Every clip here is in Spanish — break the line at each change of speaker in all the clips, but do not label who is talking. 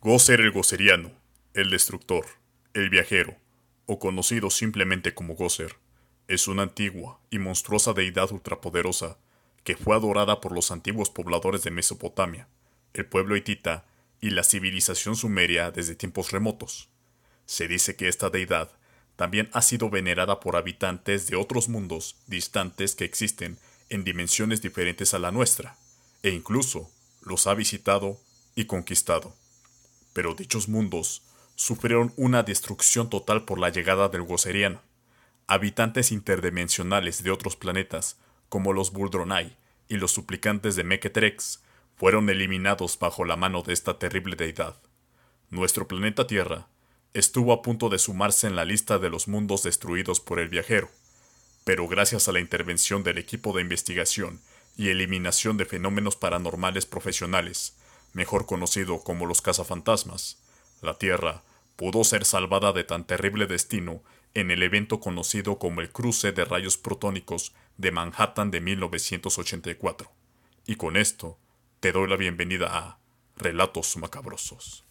Gozer el Goceriano, el Destructor, el Viajero, o conocido simplemente como Gozer, es una antigua y monstruosa deidad ultrapoderosa que fue adorada por los antiguos pobladores de Mesopotamia, el pueblo hitita y la civilización sumeria desde tiempos remotos. Se dice que esta deidad también ha sido venerada por habitantes de otros mundos distantes que existen en dimensiones diferentes a la nuestra, e incluso los ha visitado y conquistado pero dichos mundos sufrieron una destrucción total por la llegada del Goceriano. Habitantes interdimensionales de otros planetas, como los Buldronai y los suplicantes de Mequetrex, fueron eliminados bajo la mano de esta terrible deidad. Nuestro planeta Tierra estuvo a punto de sumarse en la lista de los mundos destruidos por el viajero, pero gracias a la intervención del equipo de investigación y eliminación de fenómenos paranormales profesionales, mejor conocido como los cazafantasmas, la Tierra pudo ser salvada de tan terrible destino en el evento conocido como el cruce de rayos protónicos de Manhattan de 1984. Y con esto te doy la bienvenida a Relatos Macabrosos.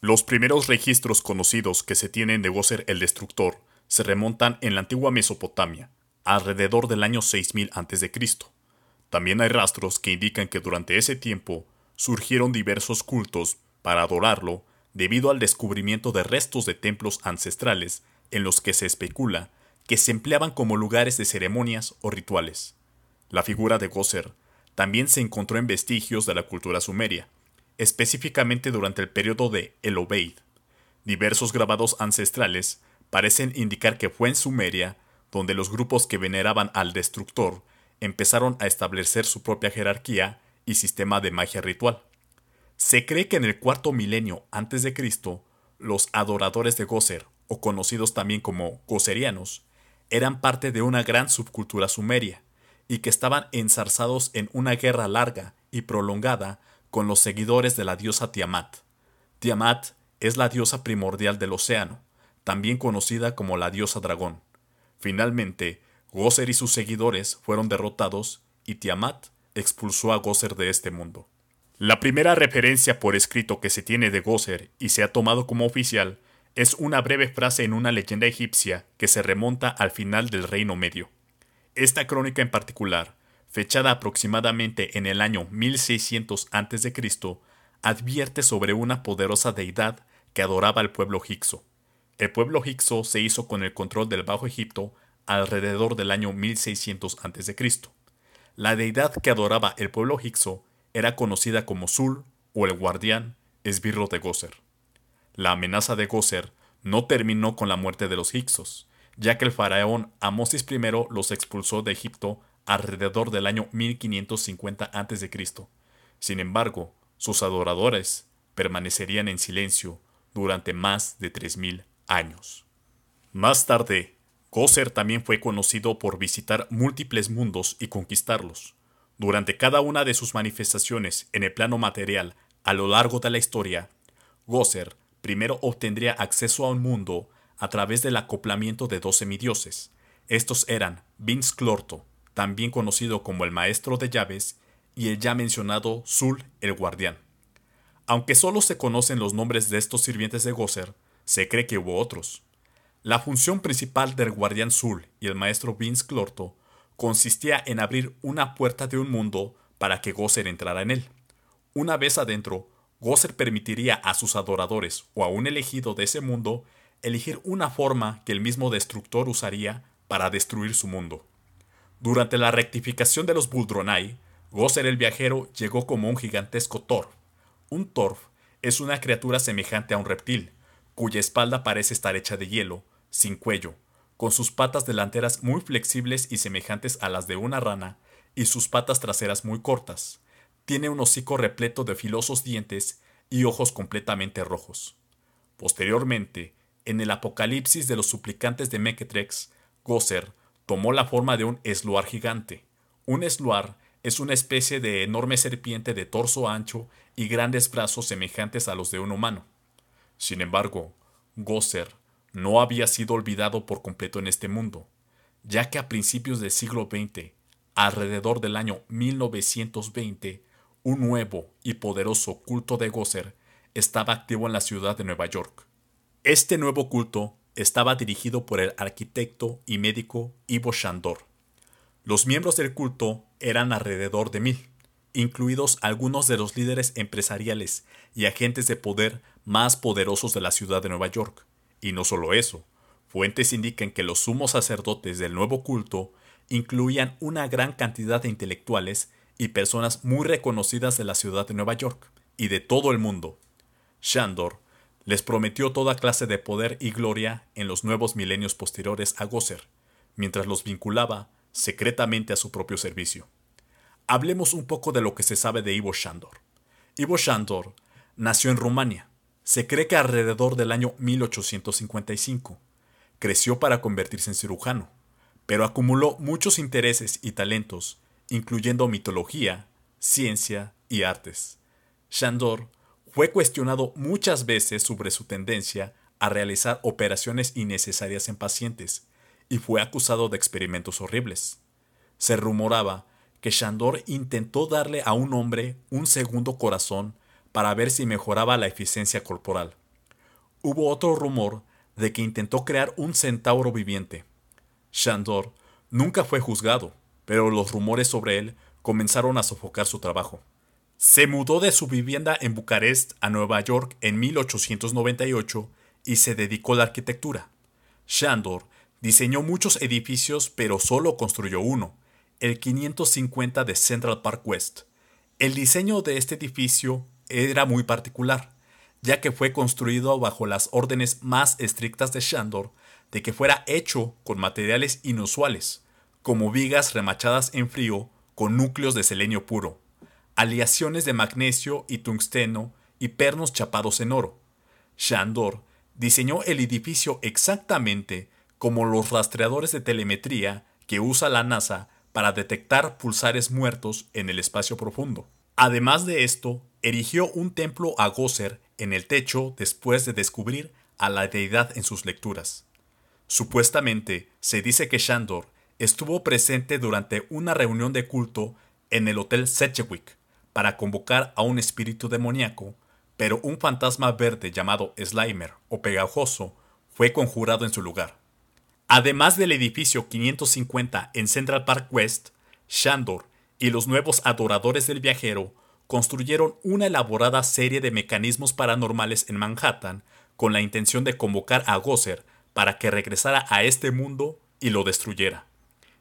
Los primeros registros conocidos que se tienen de Gozer el Destructor se remontan en la antigua Mesopotamia, alrededor del año 6000 a.C. También hay rastros que indican que durante ese tiempo surgieron diversos cultos para adorarlo debido al descubrimiento de restos de templos ancestrales en los que se especula que se empleaban como lugares de ceremonias o rituales. La figura de Gozer también se encontró en vestigios de la cultura sumeria, específicamente durante el periodo de El Obeid. Diversos grabados ancestrales parecen indicar que fue en Sumeria donde los grupos que veneraban al destructor empezaron a establecer su propia jerarquía y sistema de magia ritual. Se cree que en el cuarto milenio antes de Cristo, los adoradores de Gozer, o conocidos también como gozerianos, eran parte de una gran subcultura sumeria, y que estaban enzarzados en una guerra larga y prolongada con los seguidores de la diosa Tiamat. Tiamat es la diosa primordial del océano, también conocida como la diosa dragón. Finalmente, Gozer y sus seguidores fueron derrotados y Tiamat expulsó a Gozer de este mundo. La primera referencia por escrito que se tiene de Gozer y se ha tomado como oficial es una breve frase en una leyenda egipcia que se remonta al final del Reino Medio. Esta crónica en particular, fechada aproximadamente en el año 1600 a.C., advierte sobre una poderosa deidad que adoraba al pueblo Hicso. El pueblo Hicso se hizo con el control del Bajo Egipto alrededor del año 1600 a.C. La deidad que adoraba el pueblo Hicso era conocida como Sul o el guardián esbirro de Gozer. La amenaza de Gozer no terminó con la muerte de los Hicsos, ya que el faraón Amosis I los expulsó de Egipto alrededor del año 1550 a.C. Sin embargo, sus adoradores permanecerían en silencio durante más de 3000 años. Más tarde, Gozer también fue conocido por visitar múltiples mundos y conquistarlos. Durante cada una de sus manifestaciones en el plano material a lo largo de la historia, Gozer primero obtendría acceso a un mundo a través del acoplamiento de dos semidioses. Estos eran Vince Clorto, también conocido como el Maestro de Llaves, y el ya mencionado Sul el Guardián. Aunque solo se conocen los nombres de estos sirvientes de Gozer, se cree que hubo otros. La función principal del guardián Sul y el maestro Vince Clorto consistía en abrir una puerta de un mundo para que Gozer entrara en él. Una vez adentro, Gozer permitiría a sus adoradores o a un elegido de ese mundo elegir una forma que el mismo destructor usaría para destruir su mundo. Durante la rectificación de los Buldronai, Gozer el viajero llegó como un gigantesco Torf. Un Torf es una criatura semejante a un reptil, cuya espalda parece estar hecha de hielo, sin cuello, con sus patas delanteras muy flexibles y semejantes a las de una rana, y sus patas traseras muy cortas. Tiene un hocico repleto de filosos dientes y ojos completamente rojos. Posteriormente, en el apocalipsis de los suplicantes de Mequetrex, Gozer tomó la forma de un esluar gigante. Un esluar es una especie de enorme serpiente de torso ancho y grandes brazos semejantes a los de un humano. Sin embargo, Gozer no había sido olvidado por completo en este mundo, ya que a principios del siglo XX, alrededor del año 1920, un nuevo y poderoso culto de Gozer estaba activo en la ciudad de Nueva York. Este nuevo culto estaba dirigido por el arquitecto y médico Ivo Shandor. Los miembros del culto eran alrededor de mil, incluidos algunos de los líderes empresariales y agentes de poder más poderosos de la ciudad de Nueva York. Y no solo eso, fuentes indican que los sumos sacerdotes del nuevo culto incluían una gran cantidad de intelectuales y personas muy reconocidas de la ciudad de Nueva York y de todo el mundo. Shandor les prometió toda clase de poder y gloria en los nuevos milenios posteriores a Gozer, mientras los vinculaba secretamente a su propio servicio. Hablemos un poco de lo que se sabe de Ivo Shandor. Ivo Shandor nació en Rumania. Se cree que alrededor del año 1855. Creció para convertirse en cirujano, pero acumuló muchos intereses y talentos, incluyendo mitología, ciencia y artes. Shandor fue cuestionado muchas veces sobre su tendencia a realizar operaciones innecesarias en pacientes y fue acusado de experimentos horribles. Se rumoraba que Shandor intentó darle a un hombre un segundo corazón para ver si mejoraba la eficiencia corporal. Hubo otro rumor de que intentó crear un centauro viviente. Shandor nunca fue juzgado, pero los rumores sobre él comenzaron a sofocar su trabajo. Se mudó de su vivienda en Bucarest a Nueva York en 1898 y se dedicó a la arquitectura. Shandor diseñó muchos edificios pero solo construyó uno, el 550 de Central Park West. El diseño de este edificio era muy particular, ya que fue construido bajo las órdenes más estrictas de Shandor de que fuera hecho con materiales inusuales, como vigas remachadas en frío con núcleos de selenio puro aleaciones de magnesio y tungsteno y pernos chapados en oro. Shandor diseñó el edificio exactamente como los rastreadores de telemetría que usa la NASA para detectar pulsares muertos en el espacio profundo. Además de esto, erigió un templo a Gozer en el techo después de descubrir a la deidad en sus lecturas. Supuestamente, se dice que Shandor estuvo presente durante una reunión de culto en el Hotel Setchwick, para convocar a un espíritu demoníaco, pero un fantasma verde llamado Slimer o Pegajoso fue conjurado en su lugar. Además del edificio 550 en Central Park West, Shandor y los nuevos adoradores del viajero construyeron una elaborada serie de mecanismos paranormales en Manhattan con la intención de convocar a Gozer para que regresara a este mundo y lo destruyera.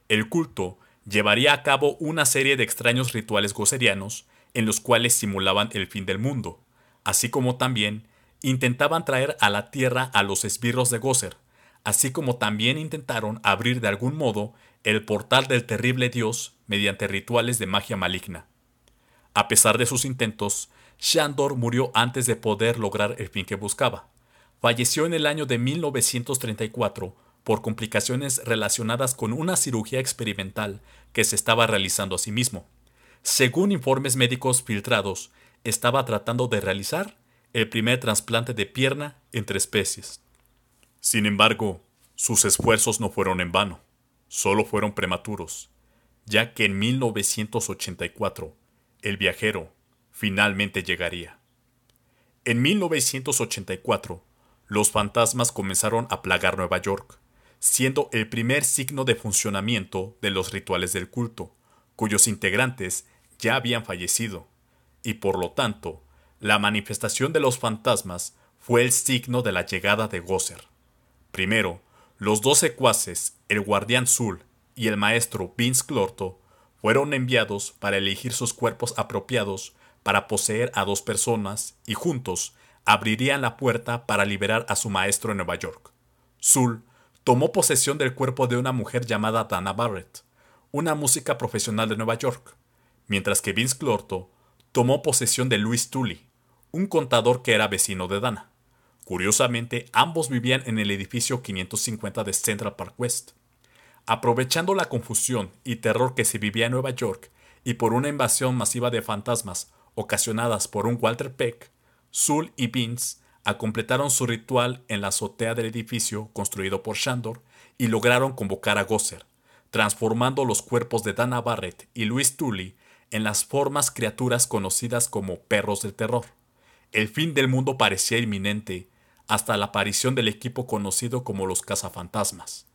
El culto llevaría a cabo una serie de extraños rituales gozerianos en los cuales simulaban el fin del mundo, así como también intentaban traer a la tierra a los esbirros de Gozer, así como también intentaron abrir de algún modo el portal del terrible dios mediante rituales de magia maligna. A pesar de sus intentos, Shandor murió antes de poder lograr el fin que buscaba. Falleció en el año de 1934 por complicaciones relacionadas con una cirugía experimental que se estaba realizando a sí mismo según informes médicos filtrados, estaba tratando de realizar el primer trasplante de pierna entre especies. Sin embargo, sus esfuerzos no fueron en vano, solo fueron prematuros, ya que en 1984 el viajero finalmente llegaría. En 1984, los fantasmas comenzaron a plagar Nueva York, siendo el primer signo de funcionamiento de los rituales del culto, cuyos integrantes ya habían fallecido, y por lo tanto, la manifestación de los fantasmas fue el signo de la llegada de Gozer. Primero, los dos secuaces, el guardián Zul y el maestro Vince Clorto, fueron enviados para elegir sus cuerpos apropiados para poseer a dos personas y juntos abrirían la puerta para liberar a su maestro en Nueva York. Zul tomó posesión del cuerpo de una mujer llamada Dana Barrett, una música profesional de Nueva York, mientras que Vince Clorto tomó posesión de Louis Tully, un contador que era vecino de Dana. Curiosamente, ambos vivían en el edificio 550 de Central Park West. Aprovechando la confusión y terror que se vivía en Nueva York y por una invasión masiva de fantasmas ocasionadas por un Walter Peck, Sul y Vince completaron su ritual en la azotea del edificio construido por Shandor y lograron convocar a Gosser, transformando los cuerpos de Dana Barrett y Louis Tully en las formas criaturas conocidas como perros del terror. El fin del mundo parecía inminente hasta la aparición del equipo conocido como los cazafantasmas,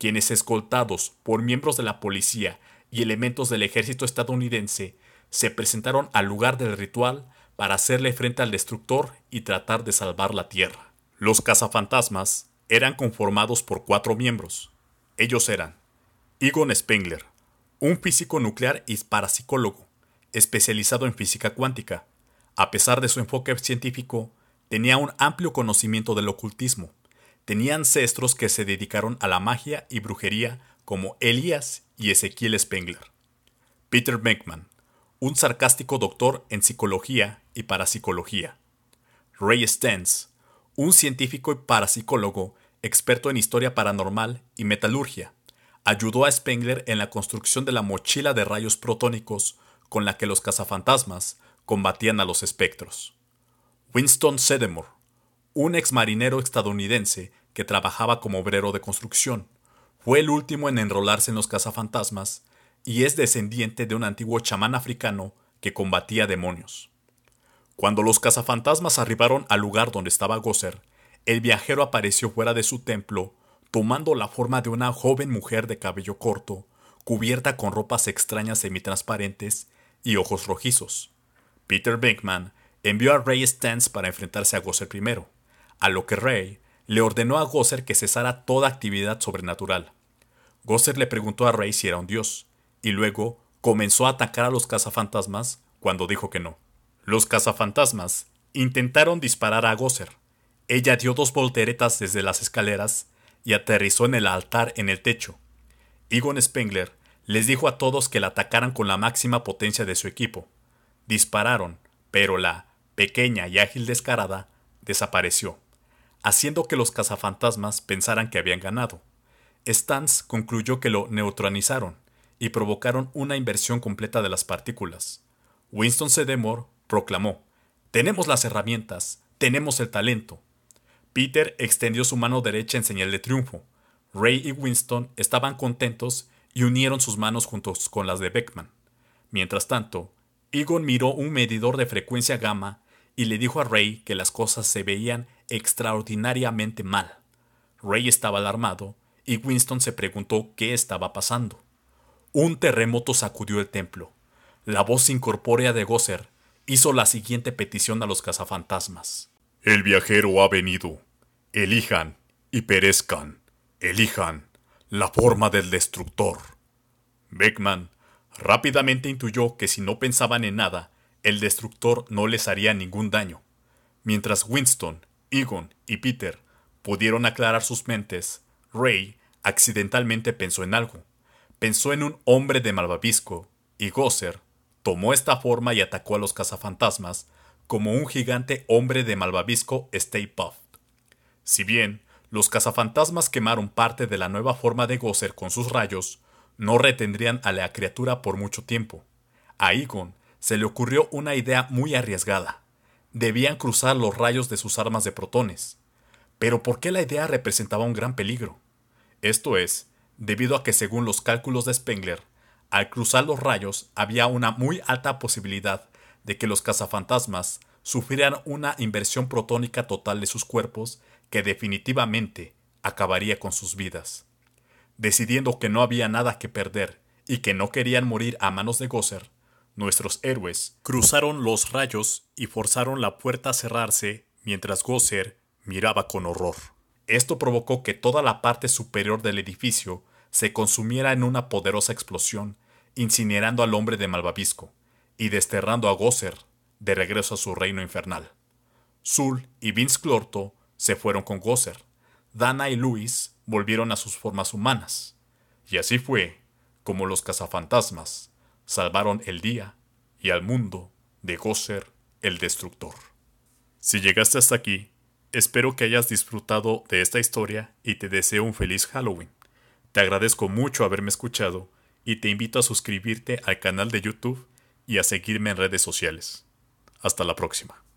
quienes escoltados por miembros de la policía y elementos del ejército estadounidense se presentaron al lugar del ritual para hacerle frente al destructor y tratar de salvar la Tierra. Los cazafantasmas eran conformados por cuatro miembros. Ellos eran Egon Spengler, un físico nuclear y parapsicólogo, especializado en física cuántica. A pesar de su enfoque científico, tenía un amplio conocimiento del ocultismo. Tenía ancestros que se dedicaron a la magia y brujería como Elías y Ezequiel Spengler. Peter Beckman, un sarcástico doctor en psicología y parapsicología. Ray Stentz, un científico y parapsicólogo experto en historia paranormal y metalurgia. Ayudó a Spengler en la construcción de la mochila de rayos protónicos con la que los cazafantasmas combatían a los espectros. Winston Sedemore, un ex marinero estadounidense que trabajaba como obrero de construcción, fue el último en enrolarse en los cazafantasmas y es descendiente de un antiguo chamán africano que combatía demonios. Cuando los cazafantasmas arribaron al lugar donde estaba Gosser, el viajero apareció fuera de su templo, tomando la forma de una joven mujer de cabello corto, cubierta con ropas extrañas semitransparentes y ojos rojizos. Peter Beckman envió a Ray Stantz para enfrentarse a Gosser primero, a lo que Ray le ordenó a Gosser que cesara toda actividad sobrenatural. Gosser le preguntó a Ray si era un dios, y luego comenzó a atacar a los cazafantasmas cuando dijo que no. Los cazafantasmas intentaron disparar a Gosser. Ella dio dos volteretas desde las escaleras y aterrizó en el altar en el techo. Egon Spengler les dijo a todos que la atacaran con la máxima potencia de su equipo. Dispararon, pero la pequeña y ágil descarada desapareció, haciendo que los cazafantasmas pensaran que habían ganado. Stans concluyó que lo neutralizaron y provocaron una inversión completa de las partículas. Winston Sedemore proclamó: Tenemos las herramientas, tenemos el talento. Peter extendió su mano derecha en señal de triunfo. Ray y Winston estaban contentos y unieron sus manos juntos con las de Beckman. Mientras tanto, Egon miró un medidor de frecuencia gamma y le dijo a Ray que las cosas se veían extraordinariamente mal. Ray estaba alarmado y Winston se preguntó qué estaba pasando. Un terremoto sacudió el templo. La voz incorpórea de Gosser hizo la siguiente petición a los cazafantasmas. El viajero ha venido. Elijan y perezcan. Elijan la forma del destructor. Beckman rápidamente intuyó que si no pensaban en nada, el destructor no les haría ningún daño. Mientras Winston, Egon y Peter pudieron aclarar sus mentes, Ray accidentalmente pensó en algo. Pensó en un hombre de malvavisco, y Gosser tomó esta forma y atacó a los cazafantasmas como un gigante hombre de malvavisco Stay Puft. Si bien los cazafantasmas quemaron parte de la nueva forma de Gosser con sus rayos, no retendrían a la criatura por mucho tiempo. A Egon se le ocurrió una idea muy arriesgada. Debían cruzar los rayos de sus armas de protones. Pero ¿por qué la idea representaba un gran peligro? Esto es, debido a que según los cálculos de Spengler, al cruzar los rayos había una muy alta posibilidad de que los cazafantasmas sufrieran una inversión protónica total de sus cuerpos que definitivamente acabaría con sus vidas. Decidiendo que no había nada que perder y que no querían morir a manos de Gosser, nuestros héroes cruzaron los rayos y forzaron la puerta a cerrarse mientras Gosser miraba con horror. Esto provocó que toda la parte superior del edificio se consumiera en una poderosa explosión, incinerando al hombre de Malvavisco y desterrando a Gosser de regreso a su reino infernal. Zul y Vince Clorto se fueron con Gosser. Dana y Luis volvieron a sus formas humanas. Y así fue como los cazafantasmas salvaron el día y al mundo de Gosser el Destructor. Si llegaste hasta aquí, espero que hayas disfrutado de esta historia y te deseo un feliz Halloween. Te agradezco mucho haberme escuchado y te invito a suscribirte al canal de YouTube y a seguirme en redes sociales. Hasta la próxima.